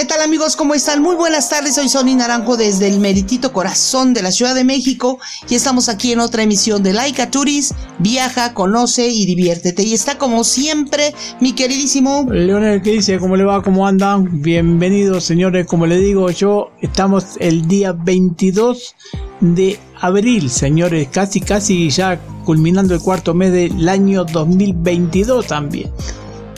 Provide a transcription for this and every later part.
¿Qué tal amigos? ¿Cómo están? Muy buenas tardes, soy Sony Naranjo desde el meritito corazón de la Ciudad de México y estamos aquí en otra emisión de Laika Turis, viaja, conoce y diviértete. Y está como siempre mi queridísimo... Leonel, ¿qué dice? ¿Cómo le va? ¿Cómo andan? Bienvenidos señores, como le digo yo, estamos el día 22 de abril, señores, casi casi ya culminando el cuarto mes del año 2022 también.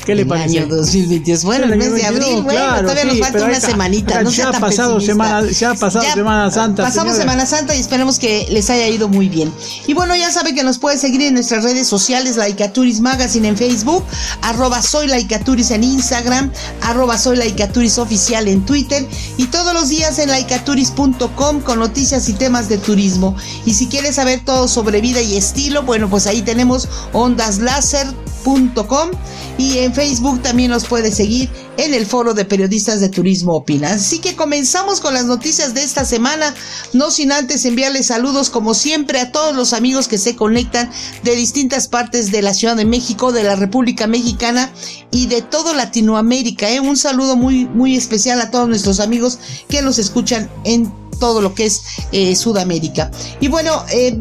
¿Qué le parece? Año 2022. Bueno, el, mes de abril, bueno, todavía nos falta una semanita. No ya, ha pasado semana, ya ha pasado Semana Santa. Pasamos Semana Santa y esperemos que les haya ido muy bien. Y bueno, ya saben que nos puede seguir en nuestras redes sociales, Laicaturis Magazine en Facebook, arroba soy Laicaturis en Instagram, arroba soy Laicaturis oficial en Twitter y todos los días en laicaturis.com con noticias y temas de turismo. Y si quieres saber todo sobre vida y estilo, bueno, pues ahí tenemos ondaslaser.com y en Facebook también nos puede seguir en el foro de periodistas de turismo Opina. Así que comenzamos con las noticias de esta semana, no sin antes enviarles saludos como siempre a todos los amigos que se conectan de distintas partes de la Ciudad de México, de la República Mexicana y de todo Latinoamérica. ¿eh? Un saludo muy, muy especial a todos nuestros amigos que nos escuchan en todo lo que es eh, Sudamérica. Y bueno, eh,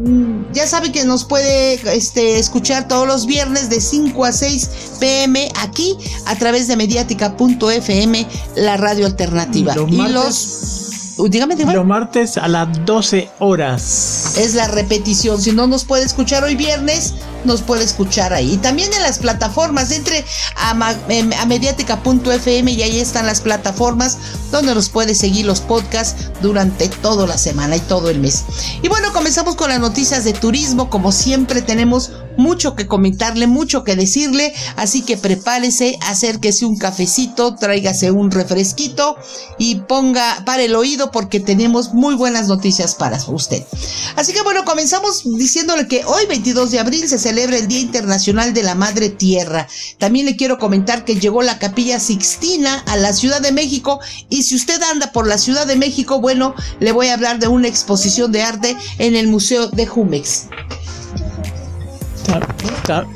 ya sabe que nos puede este, escuchar todos los viernes de 5 a 6 pm aquí a través de mediática.fm, la radio alternativa. y los dígame, dígame. Los martes a las 12 horas. Es la repetición. Si no nos puede escuchar hoy viernes, nos puede escuchar ahí. También en las plataformas. Entre a, a mediática.fm y ahí están las plataformas donde nos puede seguir los podcasts durante toda la semana y todo el mes. Y bueno, comenzamos con las noticias de turismo. Como siempre, tenemos mucho que comentarle, mucho que decirle. Así que prepárese, acérquese un cafecito, tráigase un refresquito y ponga para el oído porque tenemos muy buenas noticias para usted. Así que bueno, comenzamos diciéndole que hoy 22 de abril se celebra el Día Internacional de la Madre Tierra. También le quiero comentar que llegó la Capilla Sixtina a la Ciudad de México y si usted anda por la Ciudad de México, bueno, le voy a hablar de una exposición de arte en el Museo de Jumex.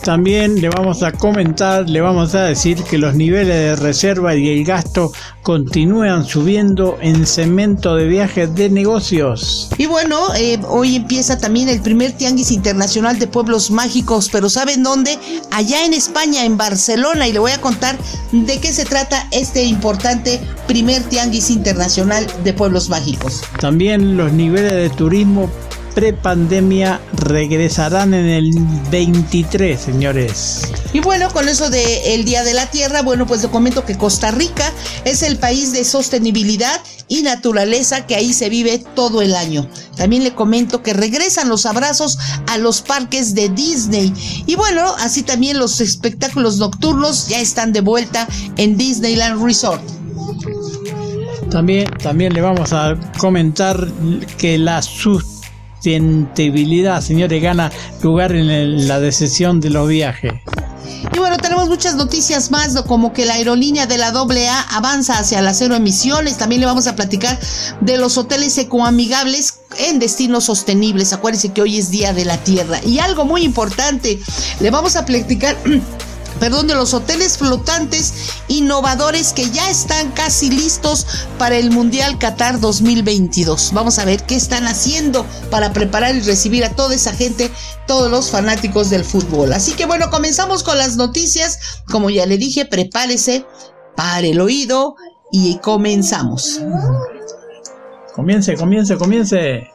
También le vamos a comentar, le vamos a decir que los niveles de reserva y el gasto continúan subiendo en cemento de viajes de negocios. Y bueno, eh, hoy empieza también el primer Tianguis Internacional de Pueblos Mágicos, pero ¿saben dónde? Allá en España, en Barcelona, y le voy a contar de qué se trata este importante primer Tianguis Internacional de Pueblos Mágicos. También los niveles de turismo prepandemia regresarán en el 23, señores. Y bueno, con eso de el Día de la Tierra, bueno, pues le comento que Costa Rica es el país de sostenibilidad y naturaleza que ahí se vive todo el año. También le comento que regresan los abrazos a los parques de Disney. Y bueno, así también los espectáculos nocturnos ya están de vuelta en Disneyland Resort. También, también le vamos a comentar que la sus sustentabilidad, señores, gana lugar en la decisión de los viajes. Y bueno, tenemos muchas noticias más, como que la aerolínea de la AA avanza hacia las cero emisiones. También le vamos a platicar de los hoteles ecoamigables en destinos sostenibles. Acuérdense que hoy es Día de la Tierra. Y algo muy importante, le vamos a platicar perdón, de los hoteles flotantes innovadores que ya están casi listos para el Mundial Qatar 2022. Vamos a ver qué están haciendo para preparar y recibir a toda esa gente, todos los fanáticos del fútbol. Así que bueno, comenzamos con las noticias. Como ya le dije, prepárese, para el oído y comenzamos. Comience, comience, comience.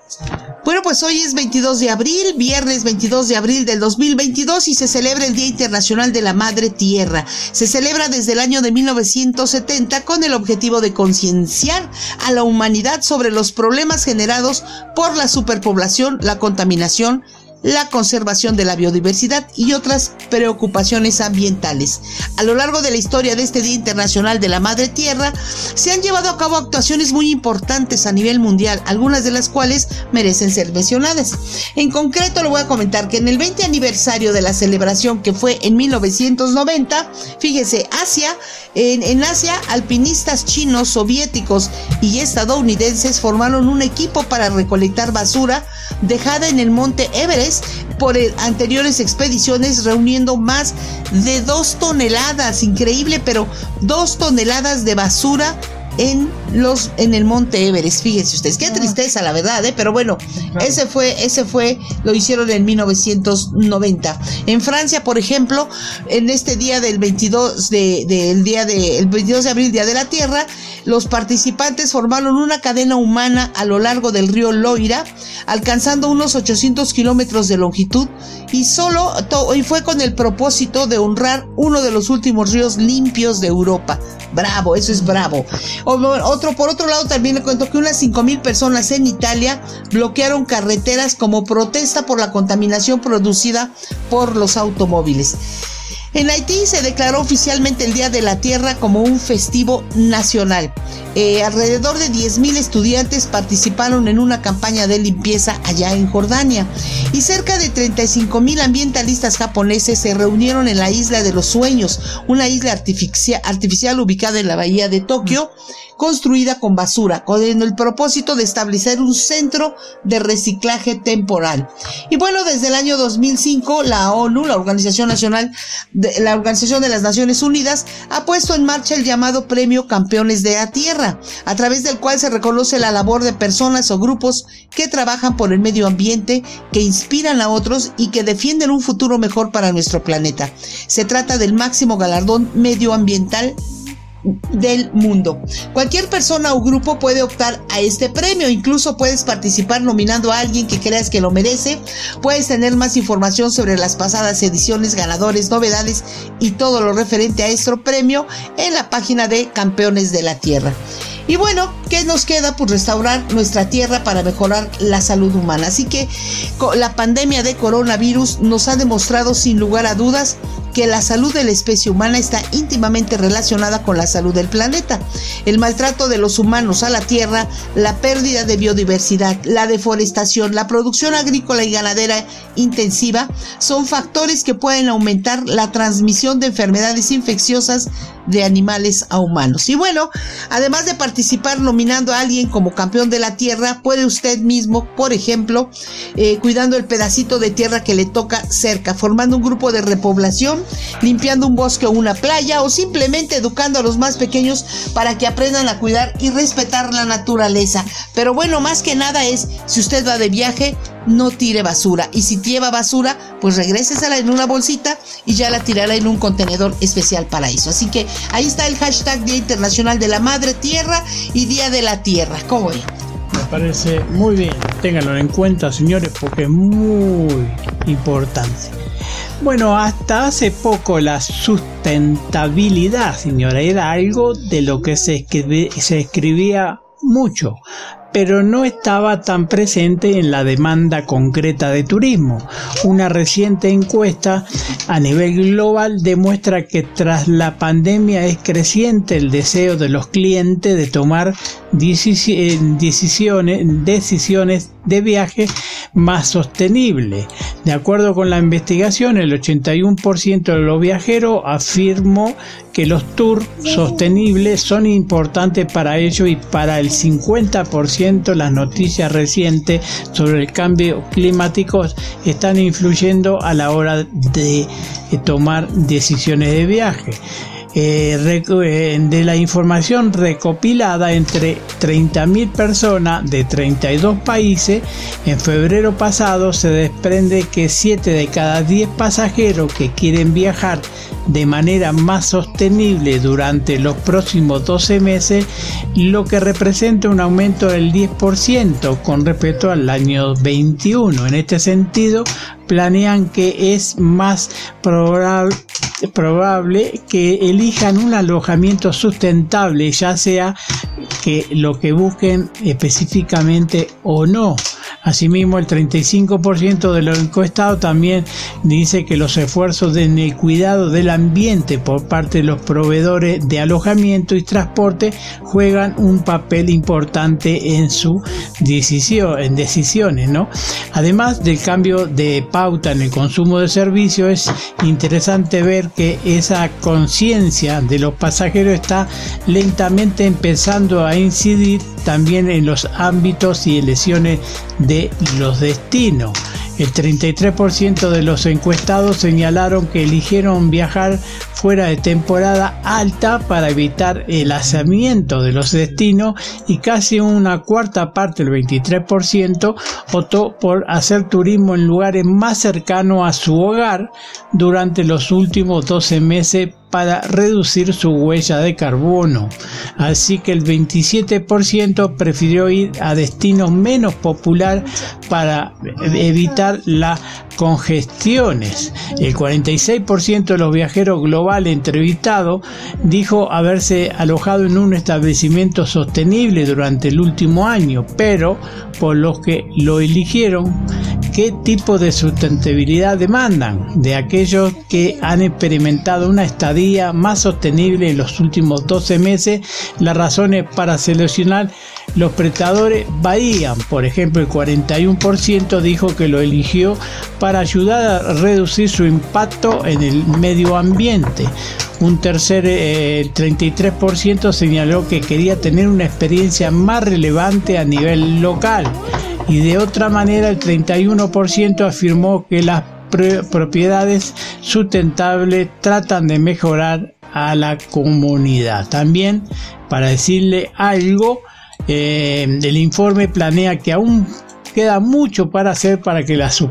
Bueno, pues hoy es 22 de abril, viernes 22 de abril del 2022 y se celebra el Día Internacional de la Madre Tierra. Se celebra desde el año de 1970 con el objetivo de concienciar a la humanidad sobre los problemas generados por la superpoblación, la contaminación, la conservación de la biodiversidad y otras preocupaciones ambientales. A lo largo de la historia de este Día Internacional de la Madre Tierra, se han llevado a cabo actuaciones muy importantes a nivel mundial, algunas de las cuales merecen ser mencionadas. En concreto, le voy a comentar que en el 20 aniversario de la celebración que fue en 1990, fíjese, Asia, en, en Asia, alpinistas chinos, soviéticos y estadounidenses formaron un equipo para recolectar basura dejada en el monte Everest por anteriores expediciones reuniendo más de dos toneladas, increíble, pero dos toneladas de basura en los en el Monte Everest. Fíjense ustedes, qué ah. tristeza la verdad, ¿eh? pero bueno, ese fue ese fue lo hicieron en 1990. En Francia, por ejemplo, en este día del 22 de, del día de el 22 de abril, día de la Tierra, los participantes formaron una cadena humana a lo largo del río Loira, alcanzando unos 800 kilómetros de longitud y solo y fue con el propósito de honrar uno de los últimos ríos limpios de Europa. Bravo, eso es bravo. Otro, por otro lado, también le cuento que unas 5.000 personas en Italia bloquearon carreteras como protesta por la contaminación producida por los automóviles. En Haití se declaró oficialmente el Día de la Tierra como un festivo nacional. Eh, alrededor de 10.000 estudiantes participaron en una campaña de limpieza allá en Jordania y cerca de 35.000 ambientalistas japoneses se reunieron en la isla de los sueños, una isla artificial, artificial ubicada en la bahía de Tokio, construida con basura, con el propósito de establecer un centro de reciclaje temporal. Y bueno, desde el año 2005, la ONU, la Organización Nacional, la Organización de las Naciones Unidas, ha puesto en marcha el llamado Premio Campeones de la Tierra, a través del cual se reconoce la labor de personas o grupos que trabajan por el medio ambiente, que inspiran a otros y que defienden un futuro mejor para nuestro planeta. Se trata del máximo galardón medioambiental del mundo. Cualquier persona o grupo puede optar a este premio, incluso puedes participar nominando a alguien que creas que lo merece, puedes tener más información sobre las pasadas ediciones, ganadores, novedades y todo lo referente a este premio en la página de Campeones de la Tierra. Y bueno, ¿qué nos queda? Pues restaurar nuestra tierra para mejorar la salud humana. Así que la pandemia de coronavirus nos ha demostrado sin lugar a dudas que la salud de la especie humana está íntimamente relacionada con la salud del planeta. El maltrato de los humanos a la tierra, la pérdida de biodiversidad, la deforestación, la producción agrícola y ganadera intensiva son factores que pueden aumentar la transmisión de enfermedades infecciosas de animales a humanos. Y bueno, además de participar nominando a alguien como campeón de la tierra, puede usted mismo, por ejemplo, eh, cuidando el pedacito de tierra que le toca cerca, formando un grupo de repoblación, limpiando un bosque o una playa o simplemente educando a los más pequeños para que aprendan a cuidar y respetar la naturaleza. Pero bueno, más que nada es, si usted va de viaje, no tire basura. Y si lleva basura, pues regrésesela en una bolsita y ya la tirará en un contenedor especial para eso. Así que ahí está el hashtag Día Internacional de la Madre Tierra y Día de la Tierra. ¿Cómo ve? Me parece muy bien. Ténganlo en cuenta, señores, porque es muy importante. Bueno, hasta hace poco la sustentabilidad, señora, era algo de lo que se, se escribía mucho, pero no estaba tan presente en la demanda concreta de turismo. Una reciente encuesta a nivel global demuestra que tras la pandemia es creciente el deseo de los clientes de tomar decisiones, decisiones de viaje más sostenible. De acuerdo con la investigación, el 81% de los viajeros afirmó que los tours sostenibles son importantes para ellos y para el 50% las noticias recientes sobre el cambio climático están influyendo a la hora de tomar decisiones de viaje. Eh, eh, de la información recopilada entre 30.000 personas de 32 países, en febrero pasado se desprende que 7 de cada 10 pasajeros que quieren viajar de manera más sostenible durante los próximos 12 meses, lo que representa un aumento del 10% con respecto al año 21. En este sentido, planean que es más probable, probable que elijan un alojamiento sustentable, ya sea que lo que busquen específicamente o no. Asimismo, el 35% de los encuestados también dice que los esfuerzos en el cuidado del ambiente por parte de los proveedores de alojamiento y transporte juegan un papel importante en su decisión, en decisiones, ¿no? Además del cambio de pauta en el consumo de servicios, es interesante ver que esa conciencia de los pasajeros está lentamente empezando a incidir también en los ámbitos y elecciones de los destinos. El 33% de los encuestados señalaron que eligieron viajar fuera de temporada alta para evitar el asamiento de los destinos y casi una cuarta parte, el 23%, optó por hacer turismo en lugares más cercanos a su hogar durante los últimos 12 meses para reducir su huella de carbono. Así que el 27% prefirió ir a destinos menos popular para evitar las congestiones. El 46% de los viajeros globales entrevistados dijo haberse alojado en un establecimiento sostenible durante el último año, pero por los que lo eligieron, ¿qué tipo de sustentabilidad demandan? De aquellos que han experimentado una estadía más sostenible en los últimos 12 meses, las razones para seleccionar los prestadores varían. Por ejemplo, el 41% dijo que lo eligió para ayudar a reducir su impacto en el medio ambiente. Un tercer eh, 33% señaló que quería tener una experiencia más relevante a nivel local. Y de otra manera, el 31% afirmó que las propiedades sustentables tratan de mejorar a la comunidad. También, para decirle algo, eh, el informe planea que aún queda mucho para hacer para que las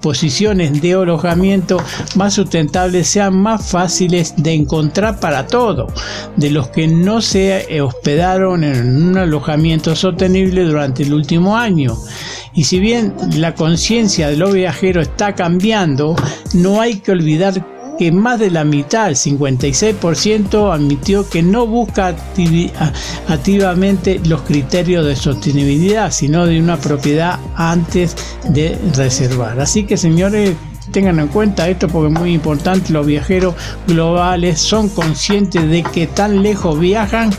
posiciones de alojamiento más sustentables sean más fáciles de encontrar para todos, de los que no se hospedaron en un alojamiento sostenible durante el último año. Y si bien la conciencia de los viajeros está cambiando, no hay que olvidar que más de la mitad, el 56%, admitió que no busca activamente los criterios de sostenibilidad, sino de una propiedad antes de reservar. Así que señores, tengan en cuenta esto porque es muy importante, los viajeros globales son conscientes de que tan lejos viajan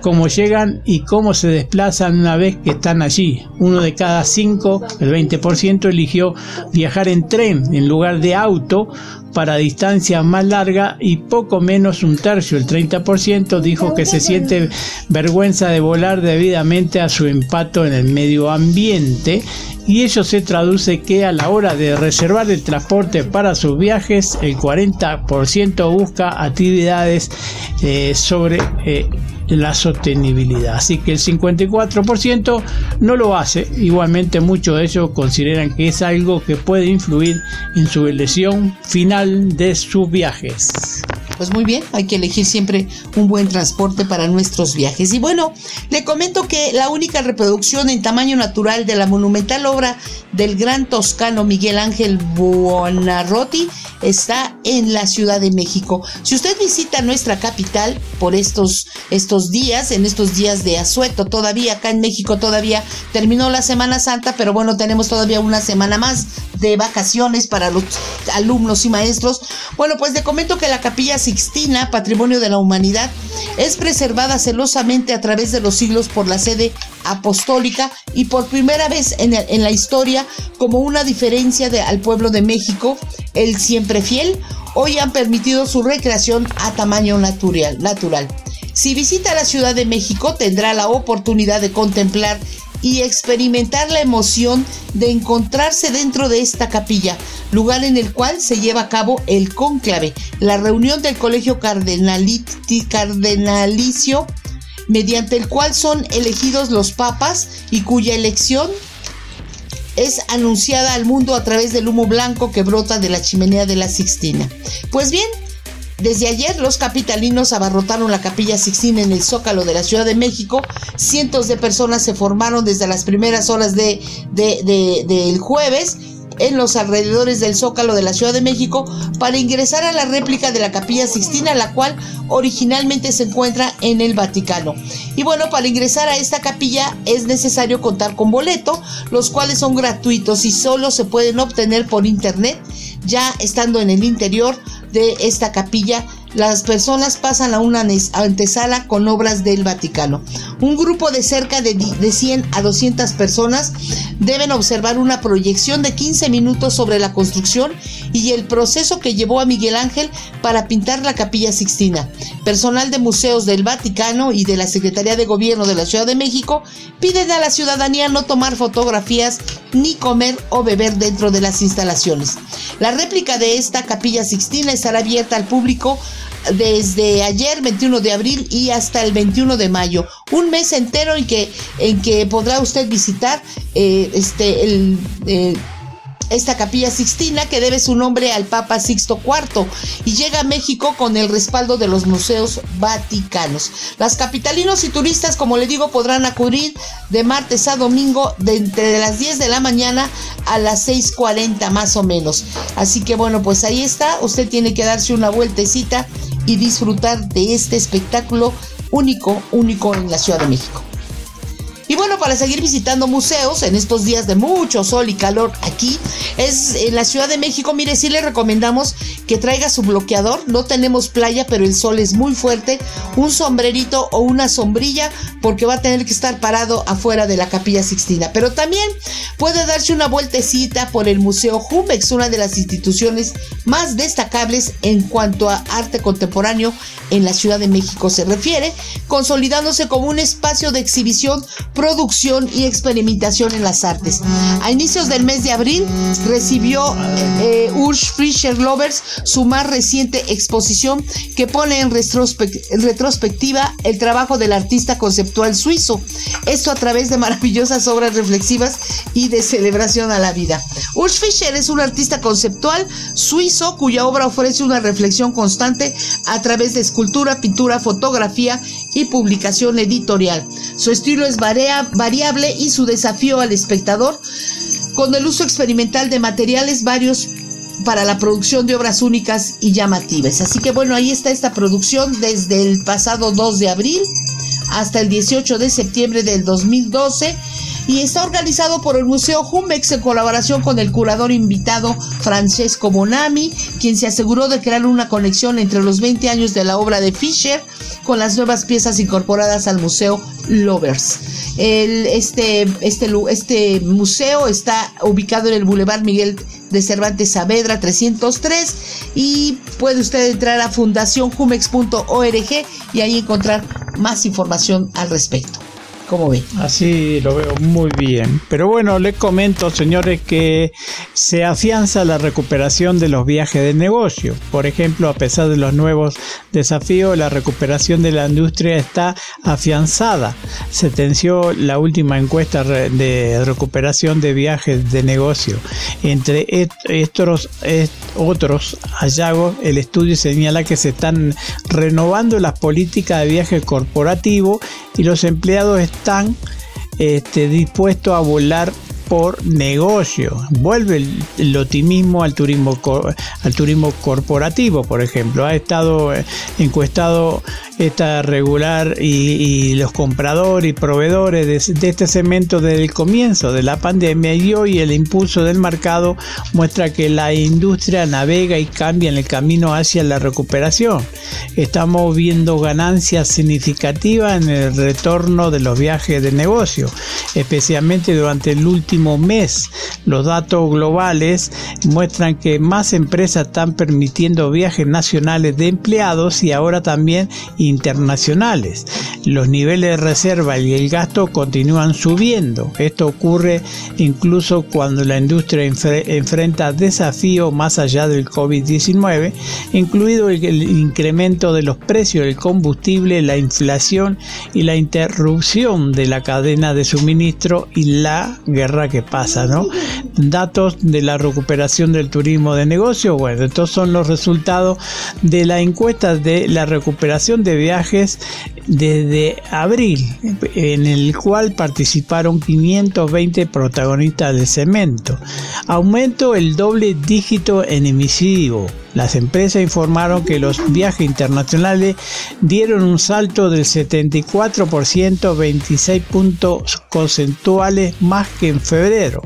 cómo llegan y cómo se desplazan una vez que están allí. Uno de cada cinco, el 20%, eligió viajar en tren en lugar de auto para distancias más largas y poco menos un tercio, el 30%, dijo que se siente vergüenza de volar debidamente a su impacto en el medio ambiente y ello se traduce que a la hora de reservar el transporte para sus viajes, el 40% busca actividades eh, sobre eh, la sostenibilidad. Así que el 54% no lo hace. Igualmente muchos de ellos consideran que es algo que puede influir en su elección final de sus viajes. Pues muy bien, hay que elegir siempre un buen transporte para nuestros viajes. Y bueno, le comento que la única reproducción en tamaño natural de la monumental obra del gran toscano Miguel Ángel Buonarroti está en la Ciudad de México. Si usted visita nuestra capital por estos, estos días, en estos días de asueto, todavía acá en México todavía terminó la Semana Santa, pero bueno, tenemos todavía una semana más de vacaciones para los alumnos y maestros. Bueno, pues le comento que la capilla Patrimonio de la Humanidad, es preservada celosamente a través de los siglos por la sede apostólica y por primera vez en, la historia como una diferencia al pueblo de México, el siempre fiel, hoy han permitido su recreación a tamaño natural. Si visita la Ciudad de México tendrá la oportunidad de contemplar y experimentar la emoción de encontrarse dentro de esta capilla, lugar en el cual se lleva a cabo el cónclave, la reunión del Colegio Cardenalicio, mediante el cual son elegidos los papas y cuya elección es anunciada al mundo a través del humo blanco que brota de la chimenea de la Sixtina. Pues bien, desde ayer los capitalinos abarrotaron la capilla Sixtina en el Zócalo de la Ciudad de México. Cientos de personas se formaron desde las primeras horas de, del jueves en los alrededores del Zócalo de la Ciudad de México para ingresar a la réplica de la Capilla Sixtina, la cual originalmente se encuentra en el Vaticano. Y bueno, para ingresar a esta capilla es necesario contar con boleto, los cuales son gratuitos y solo se pueden obtener por internet, ya estando en el interior de esta capilla las personas pasan a una antesala con obras del Vaticano. Un grupo de cerca de, 100 a 200 personas deben observar una proyección de 15 minutos sobre la construcción y el proceso que llevó a Miguel Ángel para pintar la capilla Sixtina. Personal de museos del Vaticano y de la Secretaría de Gobierno de la Ciudad de México piden a la ciudadanía no tomar fotografías ni comer o beber dentro de las instalaciones. La réplica de esta capilla Sixtina estará abierta al público desde ayer 21 de abril y hasta el 21 de mayo, un mes entero en que, en que podrá usted visitar eh, este, el, eh, esta capilla sixtina que debe su nombre al Papa Sixto IV y llega a México con el respaldo de los museos vaticanos. Las capitalinos y turistas, como le digo, podrán acudir de martes a domingo de entre las 10 de la mañana a las 6.40 más o menos. Así que bueno, pues ahí está, usted tiene que darse una vueltecita y disfrutar de este espectáculo único, único en la Ciudad de México. Y bueno, para seguir visitando museos en estos días de mucho sol y calor aquí, es en la Ciudad de México. Mire, sí le recomendamos que traiga su bloqueador. No tenemos playa, pero el sol es muy fuerte. Un sombrerito o una sombrilla, porque va a tener que estar parado afuera de la Capilla Sixtina. Pero también puede darse una vueltecita por el Museo Jumex, una de las instituciones más destacables en cuanto a arte contemporáneo en la Ciudad de México se refiere, consolidándose como un espacio de exhibición producción y experimentación en las artes. A inicios del mes de abril recibió eh, Fischer Lovers su más reciente exposición que pone en, retrospectiva el trabajo del artista conceptual suizo. Esto a través de maravillosas obras reflexivas y de celebración a la vida. Urs Fischer es un artista conceptual suizo cuya obra ofrece una reflexión constante a través de escultura, pintura, fotografía publicación editorial. Su estilo es variable y su desafío al espectador con el uso experimental de materiales varios para la producción de obras únicas y llamativas. Así que bueno, ahí está esta producción desde el pasado 2 de abril hasta el 18 de septiembre del 2012 y está organizado por el Museo Jumex en colaboración con el curador invitado Francesco Bonami, quien se aseguró de crear una conexión entre los 20 años de la obra de Fischer con las nuevas piezas incorporadas al Museo Lovers. Este, este, este museo está ubicado en el Boulevard Miguel de Cervantes Saavedra 303 y puede usted entrar a fundacionjumex.org y ahí encontrar más información al respecto. ¿Cómo ve? Así lo veo muy bien. Pero bueno, les comento, señores, que se afianza la recuperación de los viajes de negocio. Por ejemplo, a pesar de los nuevos desafíos, la recuperación de la industria está afianzada. Se tensió la última encuesta de recuperación de viajes de negocio. Entre estos otros hallazgos, el estudio señala que se están renovando las políticas de viaje corporativo y los empleados están este, dispuestos a volar por negocio. Vuelve el, optimismo al turismo, al turismo corporativo, por ejemplo. Ha estado eh, encuestado esta regular y, los compradores y proveedores de, este cemento desde el comienzo de la pandemia y hoy el impulso del mercado muestra que la industria navega y cambia en el camino hacia la recuperación. Estamos viendo ganancias significativas en el retorno de los viajes de negocio, especialmente durante el último mes. Los datos globales muestran que más empresas están permitiendo viajes nacionales de empleados y ahora también internacionales. Los niveles de reserva y el gasto continúan subiendo. Esto ocurre incluso cuando la industria enfrenta desafíos más allá del COVID-19, incluido el, incremento de los precios del combustible, la inflación y la interrupción de la cadena de suministro y la guerra que pasa, ¿no? Datos de la recuperación del turismo de negocio, bueno, estos son los resultados de la encuesta de la recuperación de viajes desde abril, en el cual participaron 520 protagonistas del cemento. Aumento el doble dígito en emisivo. Las empresas informaron que los viajes internacionales dieron un salto del 74%, 26 puntos concentuales más que en febrero.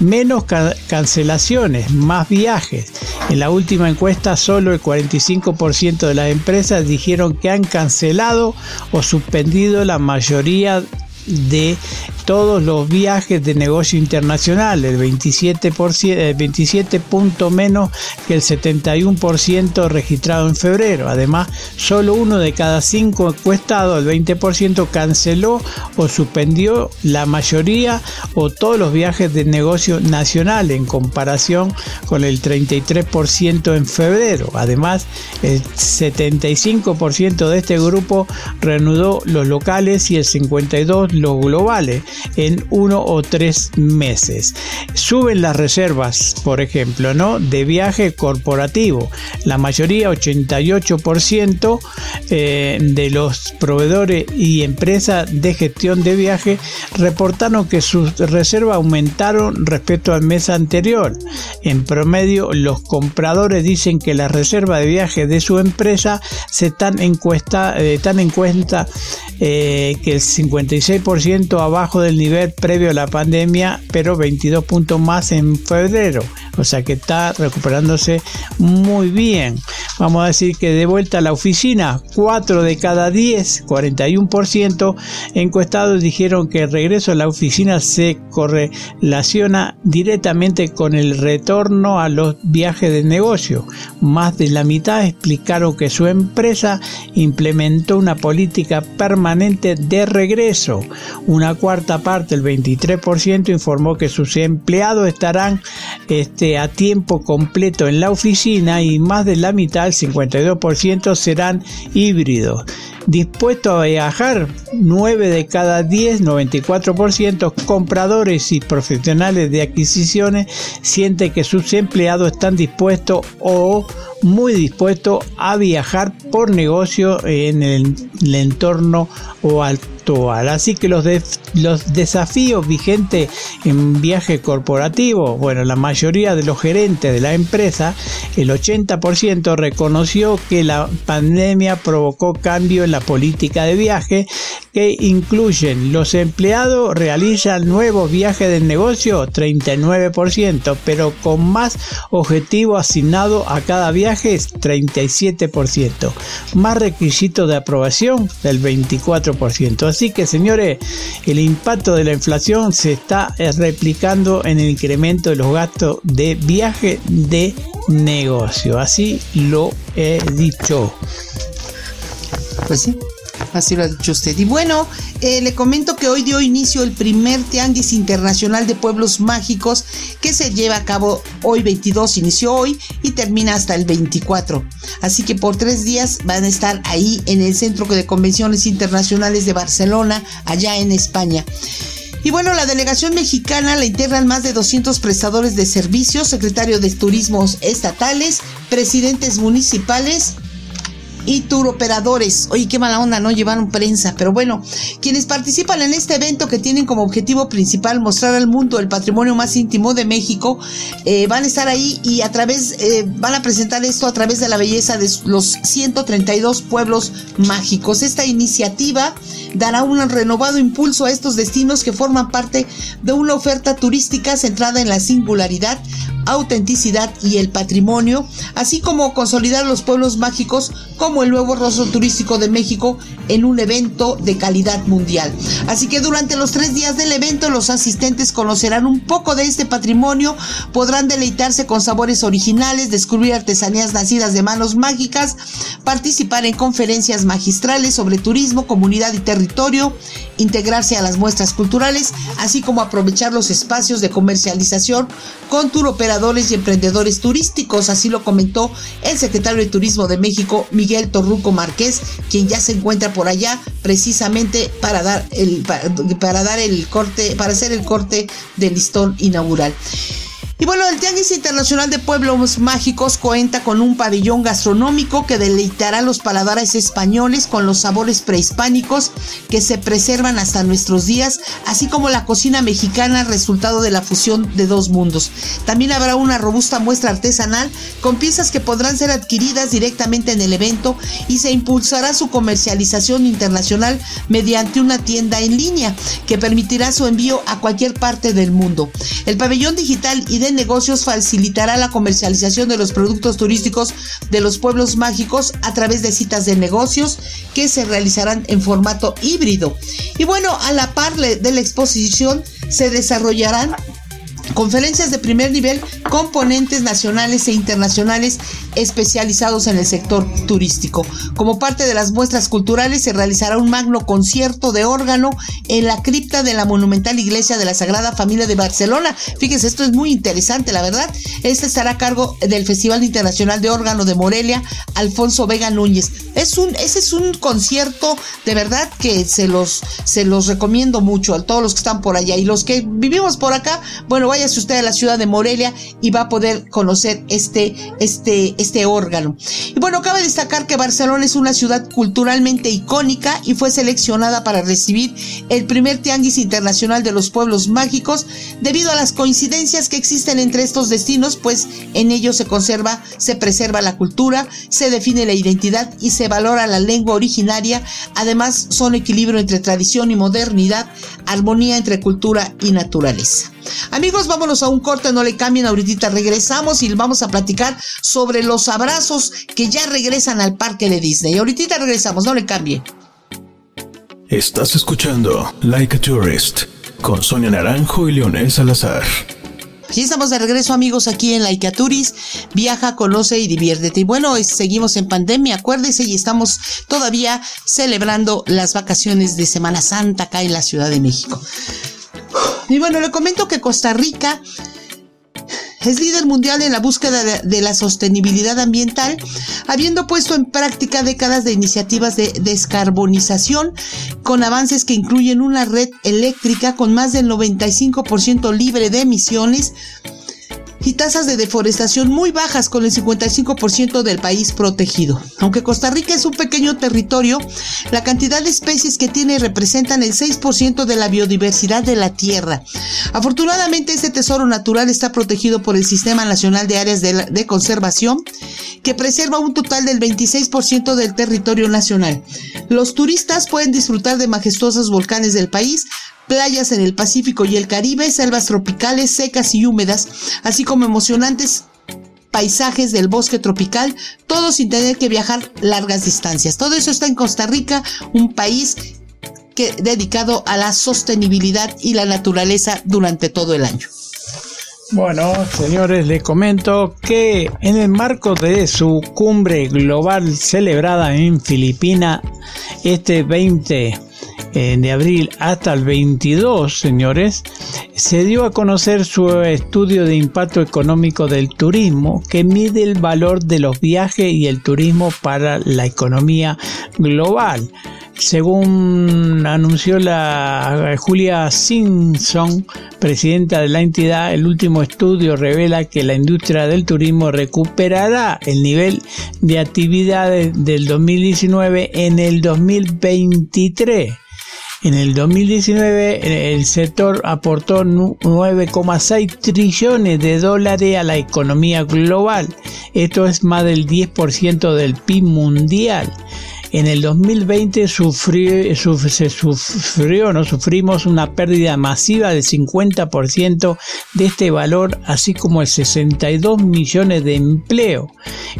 Menos cancelaciones, más viajes. En la última encuesta solo el 45% de las empresas dijeron que han cancelado o suspendido la mayoría de todos los viajes de negocio internacional, el 27%, el 27 puntos menos que el 71% registrado en febrero. Además, solo uno de cada cinco encuestados, el 20%, canceló o suspendió la mayoría o todos los viajes de negocio nacional en comparación con el 33% en febrero. Además, el 75% de este grupo reanudó los locales y el 52% los globales en uno o tres meses. Suben las reservas, por ejemplo, ¿no? de viaje corporativo. La mayoría, 88% eh, de los proveedores y empresas de gestión de viaje reportaron que sus reservas aumentaron respecto al mes anterior. En promedio, los compradores dicen que las reservas de viaje de su empresa se están, encuesta, eh, están en cuenta eh, que el 56% abajo del nivel previo a la pandemia, pero 22 puntos más en febrero. O sea que está recuperándose muy bien. Vamos a decir que de vuelta a la oficina, 4 de cada 10, 41% encuestados dijeron que el regreso a la oficina se correlaciona directamente con el retorno a los viajes de negocio. Más de la mitad explicaron que su empresa implementó una política permanente de regreso. Una cuarta parte, el 23%, informó que sus empleados estarán este, a tiempo completo en la oficina y más de la mitad, el 52%, serán híbridos. Dispuestos a viajar, 9 de cada 10, 94% compradores y profesionales de adquisiciones sienten que sus empleados están dispuestos o muy dispuestos a viajar por negocio en el, entorno o Así que los, desafíos vigentes en viaje corporativo, bueno, la mayoría de los gerentes de la empresa, el 80% reconoció que la pandemia provocó cambio en la política de viaje que incluyen los empleados realizan nuevos viajes de negocio 39%, pero con más objetivo asignado a cada viaje es 37%, más requisito de aprobación del 24%. Así que señores, el impacto de la inflación se está replicando en el incremento de los gastos de viaje de negocio. Así lo he dicho. Pues sí, Así lo ha dicho usted. Y bueno, eh, le comento que hoy dio inicio el primer Tianguis Internacional de Pueblos Mágicos que se lleva a cabo hoy 22, inició hoy y termina hasta el 24. Así que por tres días van a estar ahí en el Centro de Convenciones Internacionales de Barcelona, allá en España. Y bueno, la delegación mexicana la integran más de 200 prestadores de servicios, secretario de turismos estatales, presidentes municipales, y tour operadores. Oye, qué mala onda, no llevaron prensa. Pero bueno, quienes participan en este evento que tienen como objetivo principal mostrar al mundo el patrimonio más íntimo de México, eh, van a estar ahí y a través, eh, van a presentar esto a través de la belleza de los 132 pueblos mágicos. Esta iniciativa dará un renovado impulso a estos destinos que forman parte de una oferta turística centrada en la singularidad, autenticidad y el patrimonio, así como consolidar los pueblos mágicos como el nuevo rostro turístico de México en un evento de calidad mundial. Así que durante los tres días del evento los asistentes conocerán un poco de este patrimonio, podrán deleitarse con sabores originales, descubrir artesanías nacidas de manos mágicas, participar en conferencias magistrales sobre turismo, comunidad y territorio, integrarse a las muestras culturales, así como aprovechar los espacios de comercialización con tour operadores y emprendedores turísticos, así lo comentó el secretario de Turismo de México, Miguel Torruco Márquez, quien ya se encuentra por allá precisamente para dar el, para, dar el corte, para hacer el corte del listón inaugural. Y bueno, el Tianguis Internacional de Pueblos Mágicos cuenta con un pabellón gastronómico que deleitará los paladares españoles con los sabores prehispánicos que se preservan hasta nuestros días, así como la cocina mexicana resultado de la fusión de dos mundos. También habrá una robusta muestra artesanal con piezas que podrán ser adquiridas directamente en el evento y se impulsará su comercialización internacional mediante una tienda en línea que permitirá su envío a cualquier parte del mundo. El pabellón digital y de negocios facilitará la comercialización de los productos turísticos de los pueblos mágicos a través de citas de negocios que se realizarán en formato híbrido. Y bueno, a la par de la exposición se desarrollarán conferencias de primer nivel, componentes nacionales e internacionales especializados en el sector turístico. Como parte de las muestras culturales se realizará un magno concierto de órgano en la cripta de la monumental iglesia de la Sagrada Familia de Barcelona. Fíjense, esto es muy interesante, la verdad. Este estará a cargo del Festival Internacional de Órgano de Morelia, Alfonso Vega Núñez. Es un, ese es un concierto de verdad que se los, se los recomiendo mucho a todos los que están por allá y los que vivimos por acá. Bueno, váyase usted a la ciudad de Morelia y va a poder conocer este, este, este órgano. Y bueno, cabe destacar que Barcelona es una ciudad culturalmente icónica y fue seleccionada para recibir el primer Tianguis Internacional de los Pueblos Mágicos debido a las coincidencias que existen entre estos destinos, pues en ellos se conserva, se preserva la cultura, se define la identidad y se valora la lengua originaria. Además, son equilibrio entre tradición y modernidad, armonía entre cultura y naturaleza. Amigos, vámonos a un corte, no le cambien, ahorita regresamos y vamos a platicar sobre los abrazos que ya regresan al parque de Disney. Ahorita regresamos, no le cambien. Estás escuchando Like a Tourist con Sonia Naranjo y Leonel Salazar. Y estamos de regreso amigos aquí en Laika Tourist. Viaja, conoce y diviértete. Y bueno, seguimos en pandemia, acuérdese, y estamos todavía celebrando las vacaciones de Semana Santa acá en la Ciudad de México. Y bueno, le comento que Costa Rica es líder mundial en la búsqueda de, la sostenibilidad ambiental, habiendo puesto en práctica décadas de iniciativas de descarbonización con avances que incluyen una red eléctrica con más del 95% libre de emisiones, y tasas de deforestación muy bajas con el 55% del país protegido. Aunque Costa Rica es un pequeño territorio, la cantidad de especies que tiene representan el 6% de la biodiversidad de la Tierra. Afortunadamente este tesoro natural está protegido por el Sistema Nacional de Áreas de, de Conservación, que preserva un total del 26% del territorio nacional. Los turistas pueden disfrutar de majestuosos volcanes del país, playas en el Pacífico y el Caribe, selvas tropicales secas y húmedas, así como emocionantes paisajes del bosque tropical, todo sin tener que viajar largas distancias. Todo eso está en Costa Rica, un país que, dedicado a la sostenibilidad y la naturaleza durante todo el año. Bueno, señores, les comento que en el marco de su cumbre global celebrada en Filipinas este 20 de abril hasta el 22, señores, se dio a conocer su estudio de impacto económico del turismo que mide el valor de los viajes y el turismo para la economía global. Según anunció la Julia Simpson, presidenta de la entidad, el último estudio revela que la industria del turismo recuperará el nivel de actividades del 2019 en el 2023 en el 2019 el sector aportó 9,6 trillones de dólares a la economía global. Esto es más del 10% del PIB mundial. En el 2020 sufrió, no sufrimos una pérdida masiva del 50% de este valor, así como el 62 millones de empleo.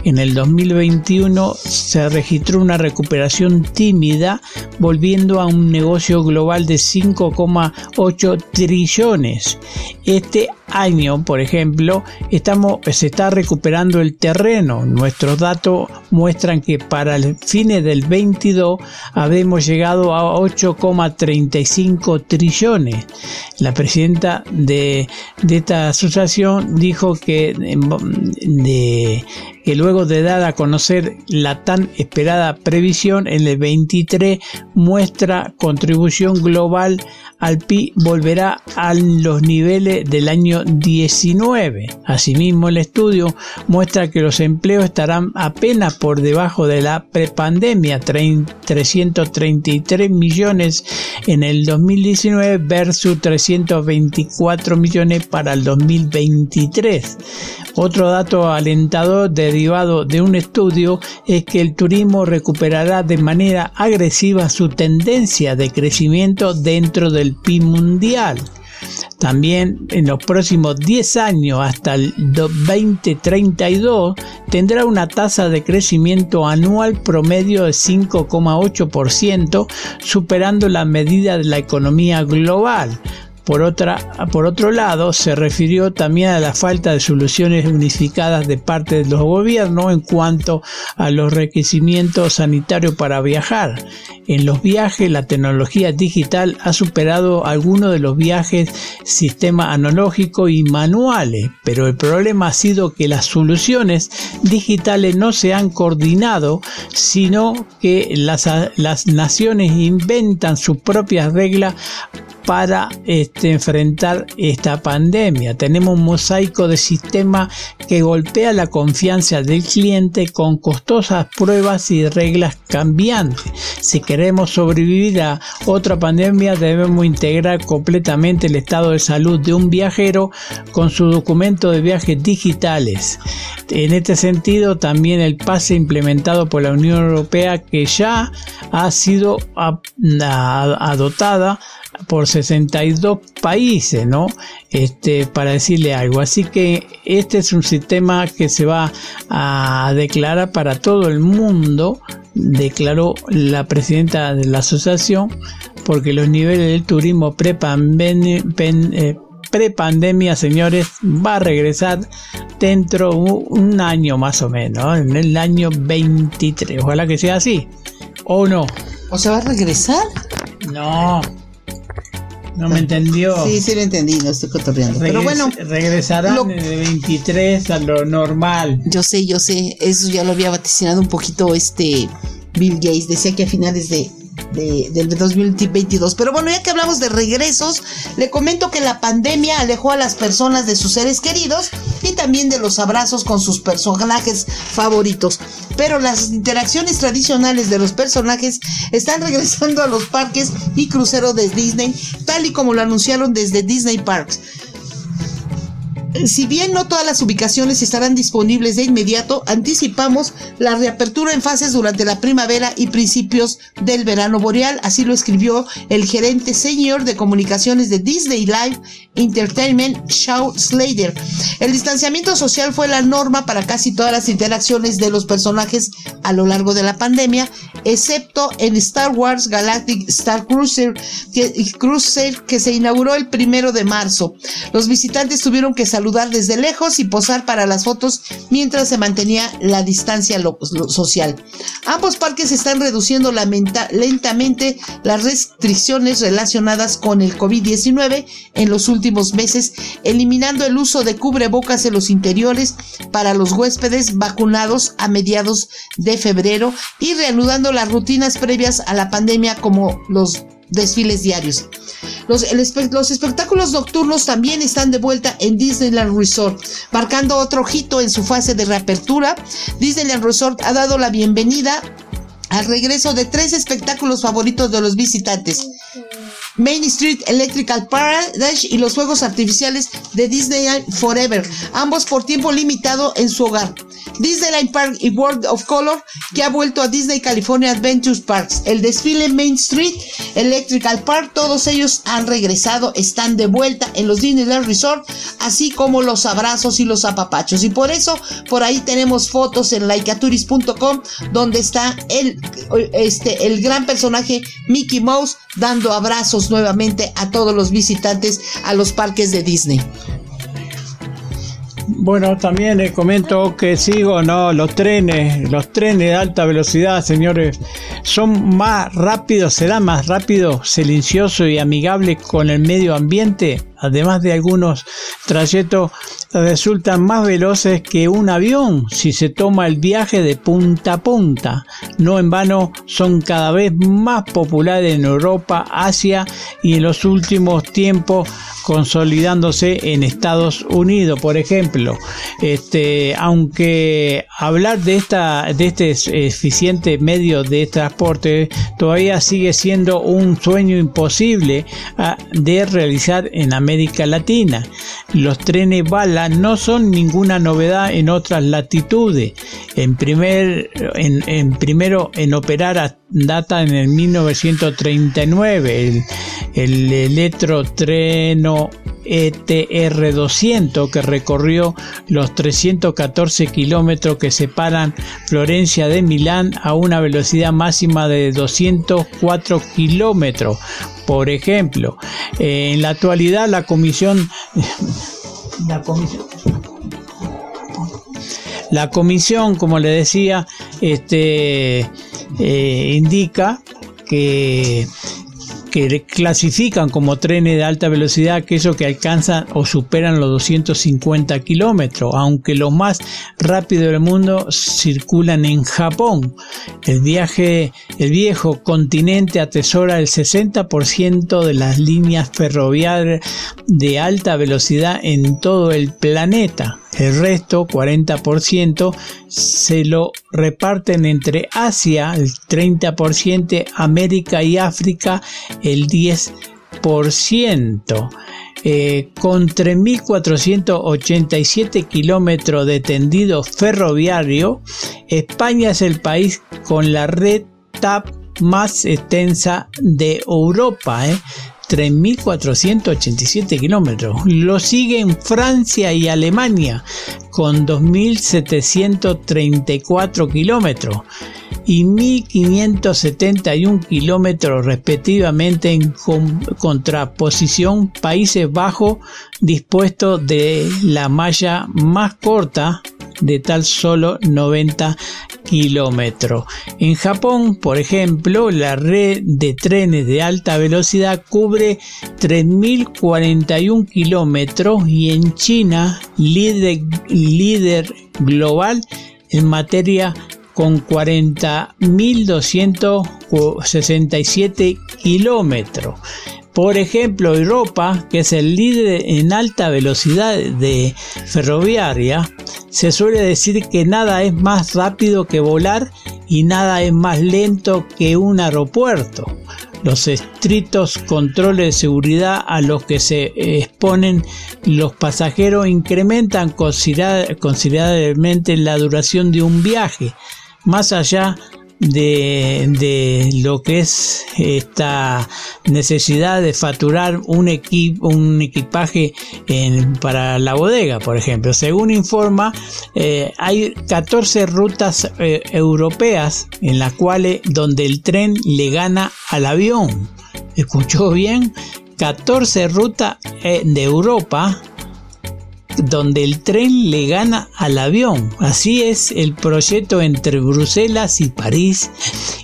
En el 2021 se registró una recuperación tímida, volviendo a un negocio global de 5,8 trillones. Este año, por ejemplo, estamos, se está recuperando el terreno. Nuestros datos muestran que para el fines del 22 habremos llegado a 8,35 trillones. La presidenta de, esta asociación dijo que de, que luego de dar a conocer la tan esperada previsión en el 23 muestra contribución global al PIB volverá a los niveles del año 19. Asimismo, el estudio muestra que los empleos estarán apenas por debajo de la prepandemia, 333 millones en el 2019 versus 324 millones para el 2023. Otro dato alentador derivado de un estudio es que el turismo recuperará de manera agresiva su tendencia de crecimiento dentro del PIB mundial. También en los próximos 10 años hasta el 2032 tendrá una tasa de crecimiento anual promedio de 5,8%, superando la medida de la economía global. Por, otra, por otro lado, se refirió también a la falta de soluciones unificadas de parte de los gobiernos en cuanto a los requerimientos sanitarios para viajar. En los viajes, la tecnología digital ha superado algunos de los viajes sistema analógico y manuales, pero el problema ha sido que las soluciones digitales no se han coordinado, sino que las, las naciones inventan sus propias reglas para este, enfrentar esta pandemia. Tenemos un mosaico de sistema que golpea la confianza del cliente con costosas pruebas y reglas cambiantes. Si queremos sobrevivir a otra pandemia debemos integrar completamente el estado de salud de un viajero con su documento de viajes digitales. En este sentido, también el pase implementado por la Unión Europea que ya ha sido adoptada por 62 países, ¿no? Este, para decirle algo. Así que este es un sistema que se va a declarar para todo el mundo, declaró la presidenta de la asociación, porque los niveles del turismo pre-pandemia, eh, pre señores, va a regresar dentro de un año más o menos, en el año 23. Ojalá que sea así. ¿O no? ¿O se va a regresar? No. No me entendió. Sí, sí lo entendí, no estoy cotorreando. Pero bueno. Regresarán de 23 a lo normal. Yo sé, yo sé. Eso ya lo había vaticinado un poquito este Bill Gates. Decía que a finales de de, del 2022. Pero bueno, ya que hablamos de regresos, le comento que la pandemia alejó a las personas de sus seres queridos y también de los abrazos con sus personajes favoritos. Pero las interacciones tradicionales de los personajes están regresando a los parques y cruceros de Disney, tal y como lo anunciaron desde Disney Parks si bien no todas las ubicaciones estarán disponibles de inmediato, anticipamos la reapertura en fases durante la primavera y principios del verano boreal, así lo escribió el gerente senior de comunicaciones de Disney Live Entertainment, Shaw Slater. El distanciamiento social fue la norma para casi todas las interacciones de los personajes a lo largo de la pandemia, excepto en Star Wars Galactic Star Cruiser, que, Cruiser, que se inauguró el primero de marzo. Los visitantes tuvieron que saludar desde lejos y posar para las fotos mientras se mantenía la distancia social. Ambos parques están reduciendo lentamente las restricciones relacionadas con el COVID-19 en los últimos meses, eliminando el uso de cubrebocas en los interiores para los huéspedes vacunados a mediados de febrero y reanudando las rutinas previas a la pandemia como los desfiles diarios. Los, espectáculos nocturnos también están de vuelta en Disneyland Resort, marcando otro hito en su fase de reapertura. Disneyland Resort ha dado la bienvenida al regreso de tres espectáculos favoritos de los visitantes. Main Street Electrical Paradise y los juegos artificiales de Disneyland Forever, ambos por tiempo limitado en su hogar. Disneyland Park y World of Color, que ha vuelto a Disney California Adventures Parks. El desfile Main Street, Electrical Park, todos ellos han regresado, están de vuelta en los Disneyland Resort, así como los abrazos y los apapachos. Y por eso, por ahí tenemos fotos en laicaturis.com, donde está el, este, el gran personaje Mickey Mouse dando abrazos nuevamente a todos los visitantes a los parques de Disney. Bueno, también les comento que sigo, ¿no? Los trenes, los trenes de alta velocidad, señores, son más rápidos, serán más rápidos, silenciosos y amigables con el medio ambiente, además de algunos trayectos resultan más veloces que un avión si se toma el viaje de punta a punta. No en vano son cada vez más populares en Europa, Asia y en los últimos tiempos consolidándose en Estados Unidos, por ejemplo. Este, aunque hablar de esta de este eficiente medio de transporte todavía sigue siendo un sueño imposible ah, de realizar en América Latina. Los trenes bala no son ninguna novedad en otras latitudes. En primer en, primero en operar data en el 1939 el, el electrotreno ETR200 que recorrió los 314 kilómetros que separan Florencia de Milán a una velocidad máxima de 204 kilómetros. Por ejemplo, en la actualidad la comisión, la comisión. la comisión, como le decía, este, eh, indica que que clasifican como trenes de alta velocidad aquellos que alcanzan o superan los 250 kilómetros, aunque los más rápidos del mundo circulan en Japón. El viaje, el viejo continente atesora el 60% de las líneas ferroviarias de alta velocidad en todo el planeta. El resto, 40%, se lo reparten entre Asia, el 30%, América y África, el 10%. Eh, con 3.487 kilómetros de tendido ferroviario, España es el país con la red TAP más extensa de Europa, ¿eh? 3.487 kilómetros. Lo siguen Francia y Alemania con 2.734 kilómetros y 1.571 kilómetros respectivamente en contraposición Países Bajos dispuesto de la malla más corta de tal solo 90 kilómetros. En Japón, por ejemplo, la red de trenes de alta velocidad cubre 3.041 kilómetros y en China, líder, global en materia con 40.267 kilómetros. Por ejemplo, Europa, que es el líder en alta velocidad de ferroviaria, se suele decir que nada es más rápido que volar y nada es más lento que un aeropuerto. Los estrictos controles de seguridad a los que se exponen los pasajeros incrementan considerablemente la duración de un viaje, más allá de, lo que es esta necesidad de facturar un, un equipaje para la bodega, por ejemplo. Según informa, eh, hay 14 rutas eh, europeas en las cuales donde el tren le gana al avión. ¿Escuchó bien? 14 rutas eh, de Europa donde el tren le gana al avión. Así es el proyecto entre Bruselas y París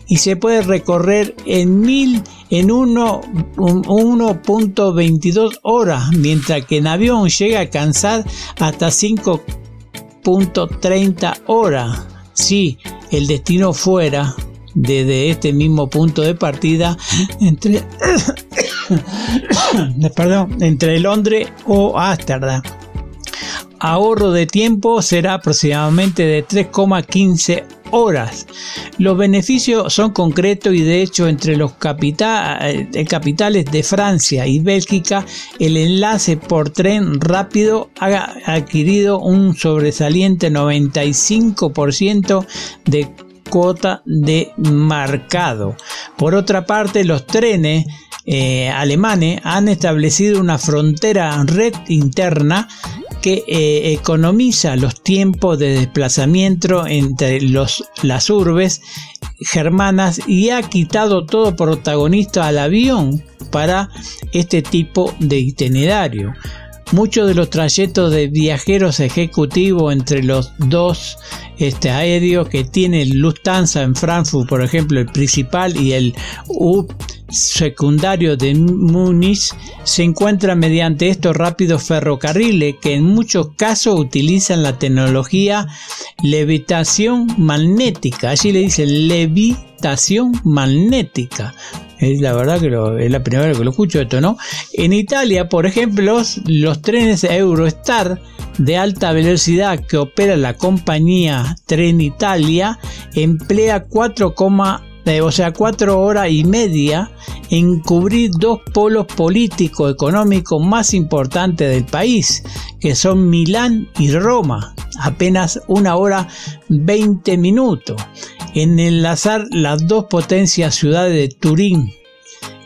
y se puede recorrer en mil en 1.22 horas, mientras que en avión llega a alcanzar hasta 5.30 horas. Si el destino fuera desde este mismo punto de partida entre, perdón, entre Londres o Ámsterdam ahorro de tiempo será aproximadamente de 3,15 horas. Los beneficios son concretos y de hecho entre los eh, capitales de Francia y Bélgica el enlace por tren rápido ha adquirido un sobresaliente 95% de cuota de mercado. Por otra parte, los trenes eh, alemanes han establecido una frontera red interna que eh, economiza los tiempos de desplazamiento entre las urbes germanas y ha quitado todo protagonista al avión para este tipo de itinerario. muchos de los trayectos de viajeros ejecutivos entre los dos este, aéreos que tiene Lufthansa en Frankfurt, por ejemplo, el principal y el U secundario de Múnich se encuentra mediante estos rápidos ferrocarriles que en muchos casos utilizan la tecnología levitación magnética. Allí le dicen levitación magnética. Es la verdad que es la primera vez que lo escucho esto, ¿no? En Italia, por ejemplo, los, trenes Eurostar de alta velocidad que opera la compañía Trenitalia emplea 4, o sea, cuatro horas y media en cubrir dos polos políticos económicos más importantes del país, que son Milán y Roma, apenas una hora 20 minutos, en enlazar las dos potencias ciudades de Turín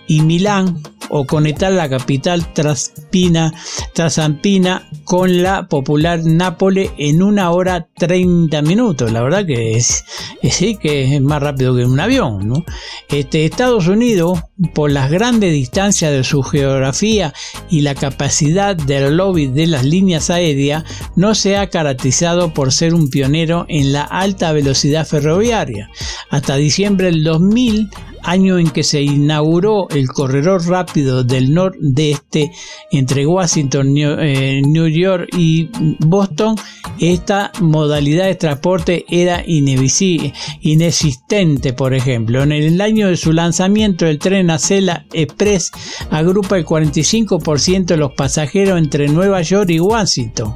y Milán o conectar la capital traspina, trasampina con la popular Nápoles en una hora 30 minutos. La verdad que es, sí que es más rápido que un avión. Este, Estados Unidos, por las grandes distancias de su geografía y la capacidad del lobby de las líneas aéreas, no se ha caracterizado por ser un pionero en la alta velocidad ferroviaria. Hasta diciembre del 2000 año en que se inauguró el corredor rápido del nordeste entre Washington, eh, New, York y Boston, esta modalidad de transporte era inexistente, por ejemplo. En el año de su lanzamiento, el tren Acela Express agrupa el 45% de los pasajeros entre Nueva York y Washington.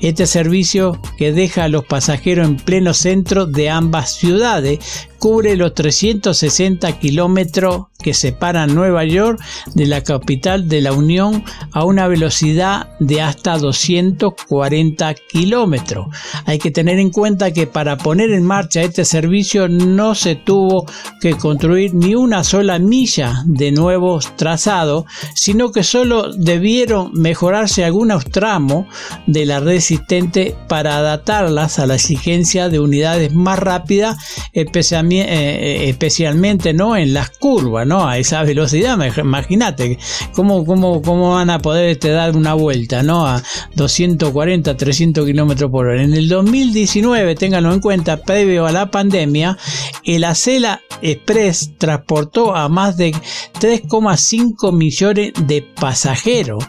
Este servicio que deja a los pasajeros en pleno centro de ambas ciudades cubre los 360 kilómetros que separan Nueva York de la capital de la Unión a una velocidad de hasta 240 kilómetros. Hay que tener en cuenta que para poner en marcha este servicio no se tuvo que construir ni una sola milla de nuevos trazados, sino que solo debieron mejorarse algunos tramos de la red existente para adaptarlas a la exigencia de unidades más rápidas, especialmente eh, eh, especialmente ¿no? en las curvas, ¿no? a esa velocidad. Imagínate cómo, cómo, cómo van a poder este, dar una vuelta ¿no? a 240, 300 kilómetros por hora. En el 2019, ténganlo en cuenta, previo a la pandemia, el Acela Express transportó a más de 3,5 millones de pasajeros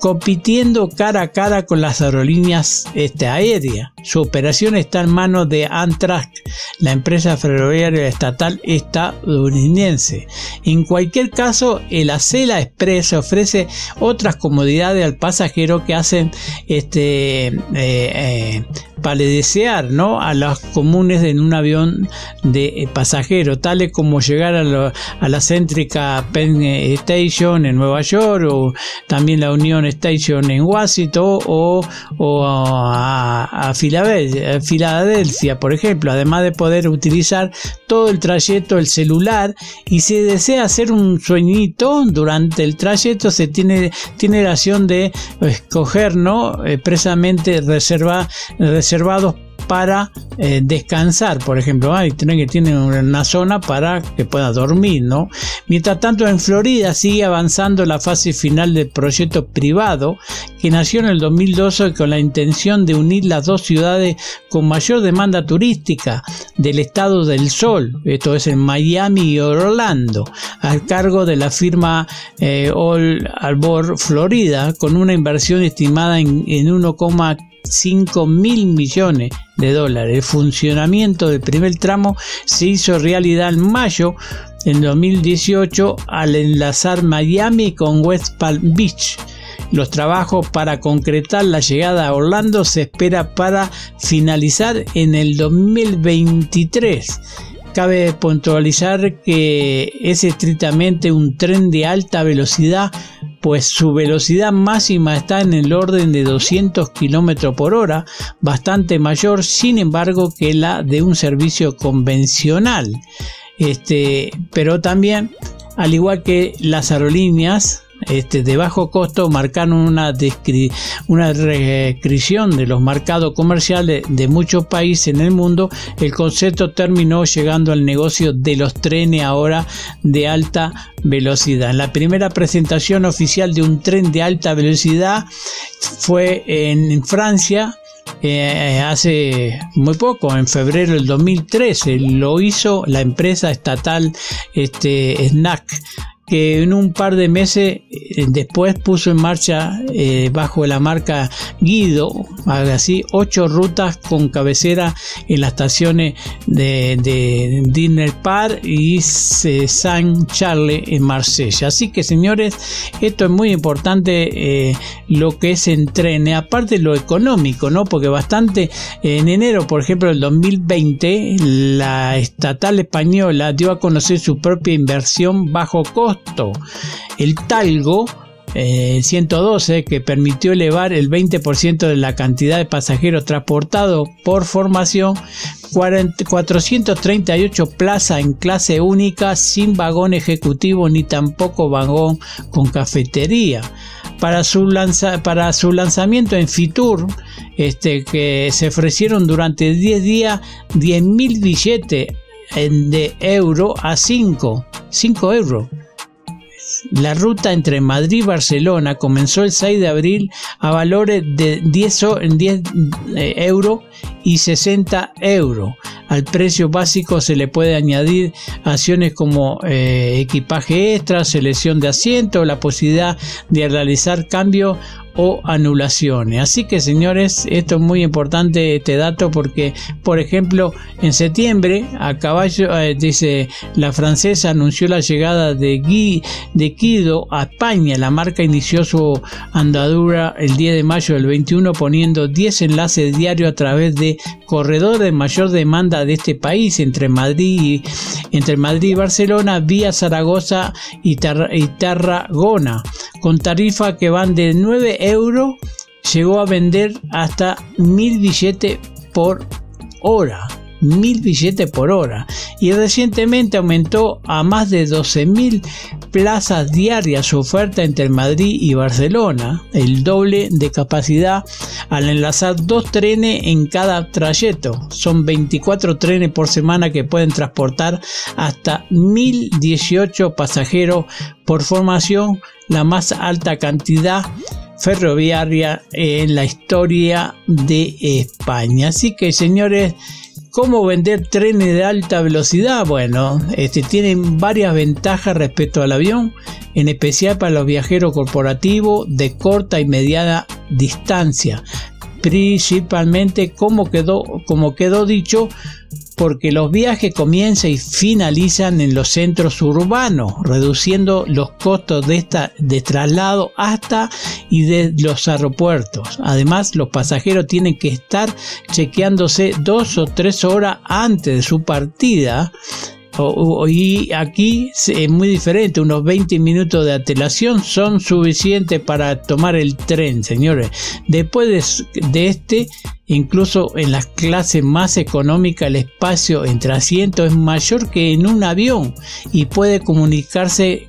compitiendo cara a cara con las aerolíneas este, aéreas. Su operación está en manos de Amtrak, la empresa ferroviaria estatal estadounidense. En cualquier caso, el Acela Express ofrece otras comodidades al pasajero que hacen este, eh, eh, paledesear ¿no? a las comunes en un avión de eh, pasajeros, tales como llegar a, la céntrica Penn Station en Nueva York o también la Union Station en Washington o, a, Filadelfia, por ejemplo, además de poder utilizar todo el trayecto el celular y si desea hacer un sueñito durante el trayecto se tiene, tiene la opción de escoger ¿no? expresamente reservar reservados para eh, descansar, por ejemplo, hay que tienen una zona para que pueda dormir, ¿no? Mientras tanto, en Florida sigue avanzando la fase final del proyecto privado que nació en el 2012 con la intención de unir las dos ciudades con mayor demanda turística del estado del sol, esto es en Miami y Orlando, al cargo de la firma eh, All Arbor Florida, con una inversión estimada en, en 1,4 5 mil millones de dólares. El funcionamiento del primer tramo se hizo realidad en mayo en 2018 al enlazar Miami con West Palm Beach. Los trabajos para concretar la llegada a Orlando se espera para finalizar en el 2023. Cabe puntualizar que es estrictamente un tren de alta velocidad pues su velocidad máxima está en el orden de 200 km por hora, bastante mayor sin embargo que la de un servicio convencional. Este, pero también, al igual que las aerolíneas, este, de bajo costo marcaron una, restricción de los mercados comerciales de muchos países en el mundo, el concepto terminó llegando al negocio de los trenes ahora de alta velocidad. La primera presentación oficial de un tren de alta velocidad fue en Francia eh, hace muy poco, en febrero del 2013, lo hizo la empresa estatal este, SNAC que en un par de meses eh, después puso en marcha eh, bajo la marca Guido, así, ocho rutas con cabecera en las estaciones de, de Dinner Par y Saint Charles en Marsella. Así que señores, esto es muy importante eh, lo que es entrene, aparte lo económico, ¿no? Porque bastante en enero, por ejemplo, del 2020, la estatal española dio a conocer su propia inversión bajo costo el talgo, eh, 112, que permitió elevar el 20% de la cantidad de pasajeros transportados por formación, 438 plazas en clase única sin vagón ejecutivo ni tampoco vagón con cafetería. Para su, para su lanzamiento en Fitur, este, que se ofrecieron durante 10 días 10.000 billetes de euro a 5, 5 euros la ruta entre Madrid y Barcelona comenzó el 6 de abril a valores de 10, 10 eh, euros y 60 euros. Al precio básico se le puede añadir acciones como eh, equipaje extra, selección de asiento, la posibilidad de realizar cambios o anulaciones. Así que señores, esto es muy importante este dato porque, por ejemplo, en septiembre a caballo, eh, dice la francesa anunció la llegada de, Guy, de Kido a España. La marca inició su andadura el 10 de mayo del 21 poniendo 10 enlaces diarios a través de corredor de mayor demanda de este país entre Madrid y, entre Madrid y Barcelona vía Zaragoza y, y Tarragona con tarifas que van de 9 euros llegó a vender hasta mil billetes por hora mil billetes por hora y recientemente aumentó a más de 12.000 plazas diarias su oferta entre Madrid y Barcelona, el doble de capacidad al enlazar dos trenes en cada trayecto. Son 24 trenes por semana que pueden transportar hasta 1.018 pasajeros por formación, la más alta cantidad ferroviaria en la historia de España. Así que señores, ¿Cómo vender trenes de alta velocidad? Bueno, este, tienen varias ventajas respecto al avión, en especial para los viajeros corporativos de corta y mediana distancia. Principalmente, como quedó, como quedó dicho, porque los viajes comienzan y finalizan en los centros urbanos, reduciendo los costos de, de traslado hasta y de los aeropuertos. Además, los pasajeros tienen que estar chequeándose dos o tres horas antes de su partida y aquí es muy diferente, unos 20 minutos de antelación son suficientes para tomar el tren, señores. Después de, este, incluso en las clases más económicas, el espacio entre asientos es mayor que en un avión y puede comunicarse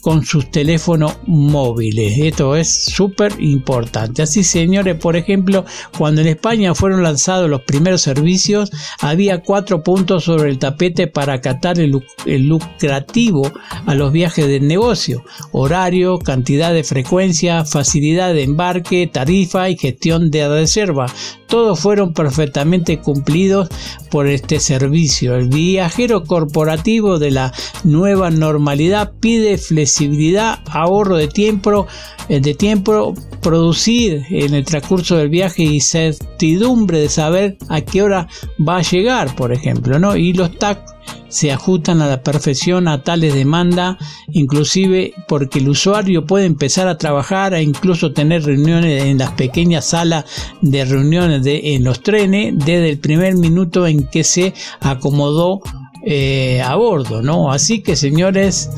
con sus teléfonos móviles. Esto es súper importante. Así, señores, por ejemplo, cuando en España fueron lanzados los primeros servicios, había cuatro puntos sobre el tapete para acatar el, lucrativo a los viajes de negocio. Horario, cantidad de frecuencia, facilidad de embarque, tarifa y gestión de reserva. Todos fueron perfectamente cumplidos por este servicio. El viajero corporativo de la nueva normalidad pide flexibilidad, ahorro de tiempo, eh, de tiempo, producir en el transcurso del viaje y certidumbre de saber a qué hora va a llegar, por ejemplo, ¿no? Y los TAC se ajustan a la perfección a tales demandas, inclusive porque el usuario puede empezar a trabajar e incluso tener reuniones en las pequeñas salas de reuniones de, en los trenes desde el primer minuto en que se acomodó eh, a bordo, ¿no? Así que señores,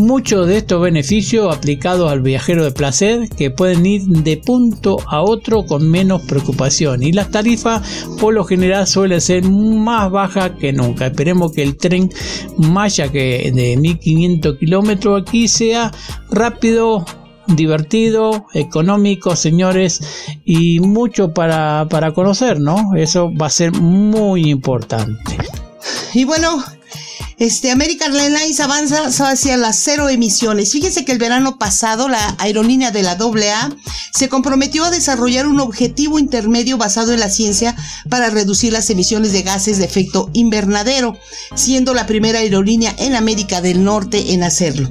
Muchos de estos beneficios aplicados al viajero de placer que pueden ir de punto a otro con menos preocupación y las tarifas por lo general suelen ser más bajas que nunca. Esperemos que el tren Maya que de 1500 kilómetros aquí sea rápido divertido, económico, señores, y mucho para, para conocer, ¿no? Eso va a ser muy importante. Y bueno, este, American Airlines avanza hacia las cero emisiones. Fíjense que el verano pasado la aerolínea de la AA se comprometió a desarrollar un objetivo intermedio basado en la ciencia para reducir las emisiones de gases de efecto invernadero, siendo la primera aerolínea en América del Norte en hacerlo.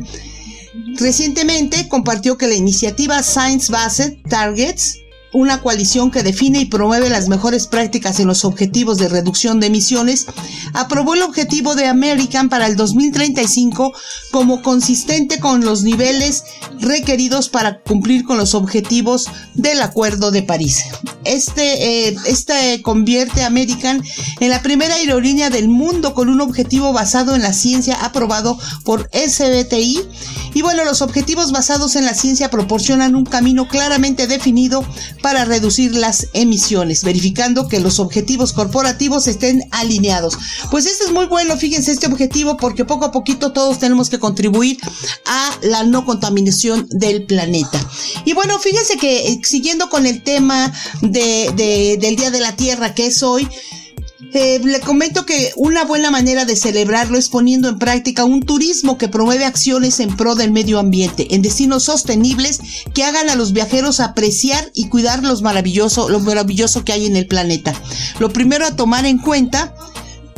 Recientemente compartió que la iniciativa Science Based Targets una coalición que define y promueve las mejores prácticas en los objetivos de reducción de emisiones, aprobó el objetivo de American para el 2035 como consistente con los niveles requeridos para cumplir con los objetivos del Acuerdo de París. Este, eh, este convierte a American en la primera aerolínea del mundo con un objetivo basado en la ciencia aprobado por SBTI. Y bueno, los objetivos basados en la ciencia proporcionan un camino claramente definido para reducir las emisiones, verificando que los objetivos corporativos estén alineados. Pues este es muy bueno, fíjense este objetivo, porque poco a poquito todos tenemos que contribuir a la no contaminación del planeta. Y bueno, fíjense que eh, siguiendo con el tema de, del Día de la Tierra que es hoy, eh, le comento que una buena manera de celebrarlo es poniendo en práctica un turismo que promueve acciones en pro del medio ambiente, en destinos sostenibles que hagan a los viajeros apreciar y cuidar los maravilloso, lo maravilloso que hay en el planeta. Lo primero a tomar en cuenta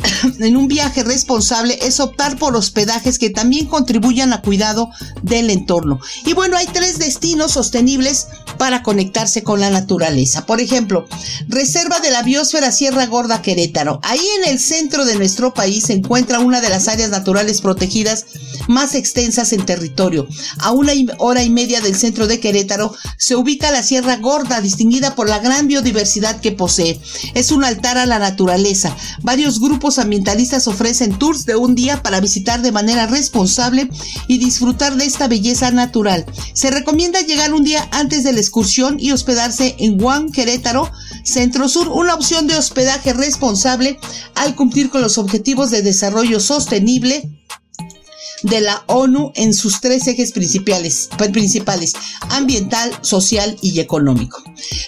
en un viaje responsable es optar por hospedajes que también contribuyan a cuidado del entorno. Y bueno, hay tres destinos sostenibles para conectarse con la naturaleza. Por ejemplo, Reserva de la Biosfera Sierra Gorda Querétaro. Ahí en el centro de nuestro país se encuentra una de las áreas naturales protegidas más extensas en territorio. A una hora y media del centro de Querétaro se ubica la Sierra Gorda, distinguida por la gran biodiversidad que posee. Es un altar a la naturaleza. Varios grupos ambientalistas ofrecen tours de un día para visitar de manera responsable y disfrutar de esta belleza natural. Se recomienda llegar un día antes de la excursión y hospedarse en Juan Querétaro, Centro Sur, una opción de hospedaje responsable al cumplir con los objetivos de desarrollo sostenible de la ONU en sus tres ejes principales, principales, ambiental, social y económico.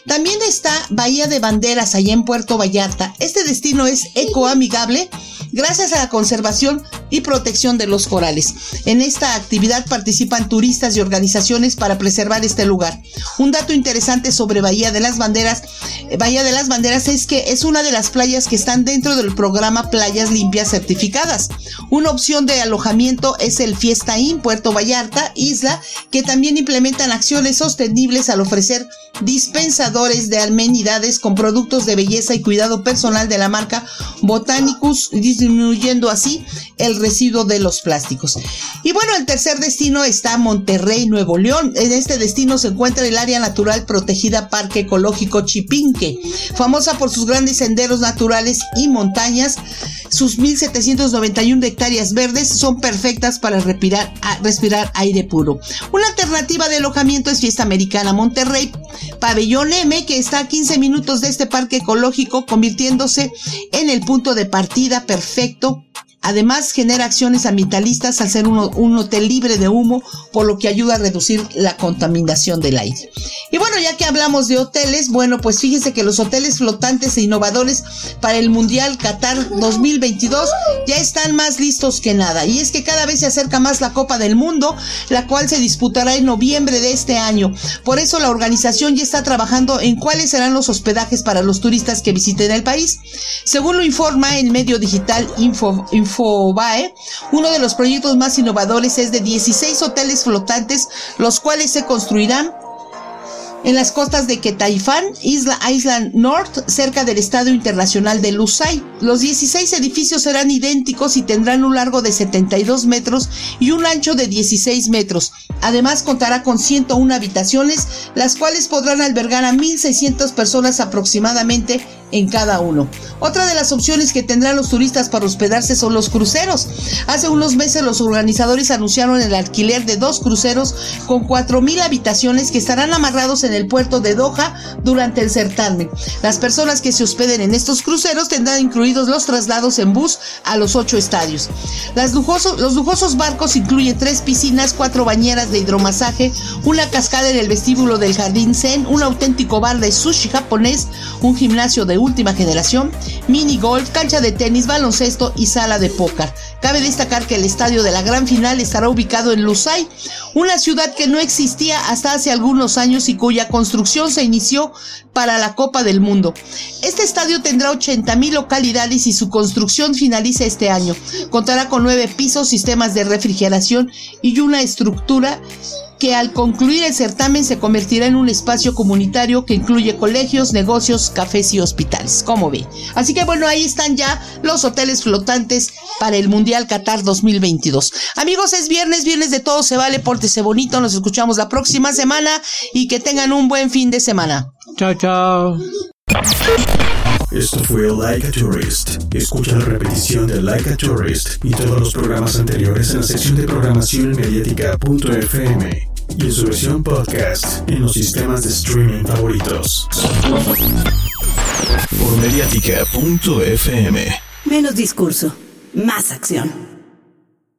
También está Bahía de Banderas allá en Puerto Vallarta. Este destino es ecoamigable gracias a la conservación y protección de los corales. En esta actividad participan turistas y organizaciones para preservar este lugar. Un dato interesante sobre Bahía de las Banderas, eh, Bahía de las Banderas es que es una de las playas que están dentro del programa Playas Limpias Certificadas. Una opción de alojamiento es el Fiesta Inn Puerto Vallarta, isla que también implementan acciones sostenibles al ofrecer dispensadores de amenidades con productos de belleza y cuidado personal de la marca Botanicus, disminuyendo así el residuo de los plásticos. Y bueno, el tercer destino está Monterrey, Nuevo León. En este destino se encuentra el área natural protegida Parque Ecológico Chipinque, famosa por sus grandes senderos naturales y montañas. Sus 1.791 hectáreas verdes son perfectas para respirar aire puro. Una alternativa de alojamiento es Fiesta Americana Monterrey, Pabellón M, que está a 15 minutos de este parque ecológico, convirtiéndose en el punto de partida perfecto Además, genera acciones ambientalistas al ser un, hotel libre de humo, por lo que ayuda a reducir la contaminación del aire. Y bueno, ya que hablamos de hoteles, bueno, pues fíjense que los hoteles flotantes e innovadores para el Mundial Qatar 2022 ya están más listos que nada. Y es que cada vez se acerca más la Copa del Mundo, la cual se disputará en noviembre de este año. Por eso la organización ya está trabajando en cuáles serán los hospedajes para los turistas que visiten el país. Según lo informa el medio digital Info Uno de los proyectos más innovadores es de 16 hoteles flotantes, los cuales se construirán en las costas de Quetaifán, Isla Island North, cerca del Estadio Internacional de Lusay. Los 16 edificios serán idénticos y tendrán un largo de 72 metros y un ancho de 16 metros. Además contará con 101 habitaciones, las cuales podrán albergar a 1.600 personas aproximadamente en cada uno. Otra de las opciones que tendrán los turistas para hospedarse son los cruceros. Hace unos meses los organizadores anunciaron el alquiler de dos cruceros con 4.000 habitaciones que estarán amarrados en el puerto de Doha durante el certamen. Las personas que se hospeden en estos cruceros tendrán incluidos los traslados en bus a los ocho estadios. los lujosos barcos incluyen tres piscinas, cuatro bañeras de hidromasaje, una cascada en el vestíbulo del Jardín Zen, un auténtico bar de sushi japonés, un gimnasio de última generación, mini golf, cancha de tenis, baloncesto y sala de póker. Cabe destacar que el estadio de la gran final estará ubicado en Lusai, una ciudad que no existía hasta hace algunos años y cuya construcción se inició para la Copa del Mundo. Este estadio tendrá 80 mil localidades y su construcción finaliza este año. Contará con nueve pisos, sistemas de refrigeración y una estructura que al concluir el certamen se convertirá en un espacio comunitario que incluye colegios, negocios, cafés y hospitales, como ve. Así que bueno, ahí están ya los hoteles flotantes para el Mundial Qatar 2022. Amigos, es viernes, viernes de todo se vale, pórtese bonito, nos escuchamos la próxima semana y que tengan un buen fin de semana. Chao, chao. Esto fue Like a Tourist. Escucha la repetición de Like a Tourist y todos los programas anteriores en la sección de programación mediática.fm y en su versión podcast en los sistemas de streaming favoritos. Por mediática.fm. Menos discurso, más acción.